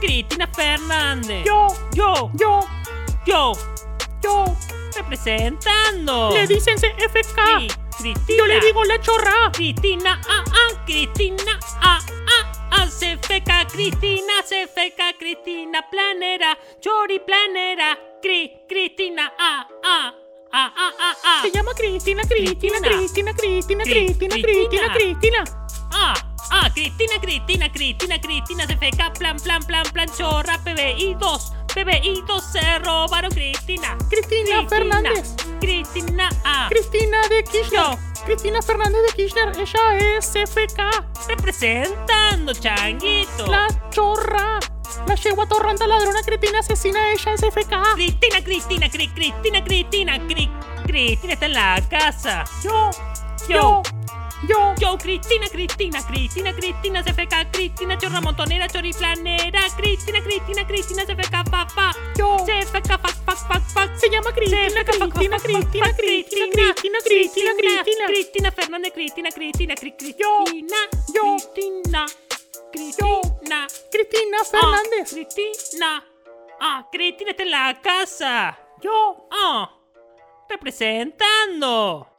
Cristina Fernández. Yo, yo, yo, yo, yo. representando. Le dicen CFK. Sí, Cristina. Yo le digo la chorra. Cristina, ah, ah, Cristina, ah, ah, ah, CFK, Cristina, CFK, Cristina, planera, chori planera, Cri, Cristina, ah, ah, ah, ah, ah, ah. Se llama Cristina, Cristina, Cristina. Cristina, Cristina, Cri- Cristina, Cristina, Cristina. Cristina. Cristina, Cristina, Cristina, Cristina, CFK, plan, plan, plan, plan, chorra, PBI 2, PBI 2, se robaron Cristina. Cristina Fernández. Cristina, ah, Cristina de Kirchner. Cristina Fernández de Kirchner. Ella es CFK. representando, changuito. La chorra. La yegua torranta ladrona Cristina asesina. Ella es FK. Cristina, Cristina, Cri, Cristina, Cristina, Cri, Cristina está en la casa. Yo, Yo. yo, yo. Yo, Cristina, Cristina, Cristina, Cristina, CFK, Cristina, chorra montonera, choriflanera, Cristina, Cristina, Cristina, CFK, papá, Yo. CFK, fuck, fuck, fuck, fuck. Se llama Cristina, Cristina, Cristina, Cristina, Cristina, Cristina, Cristina. Cristina Fernández, Cristina, Cristina. Cristina, Yo. Cristina, Cristina, Cristina ah, Fernández. Cristina, ah, Cristina está en la casa. Yo. Ah, representando.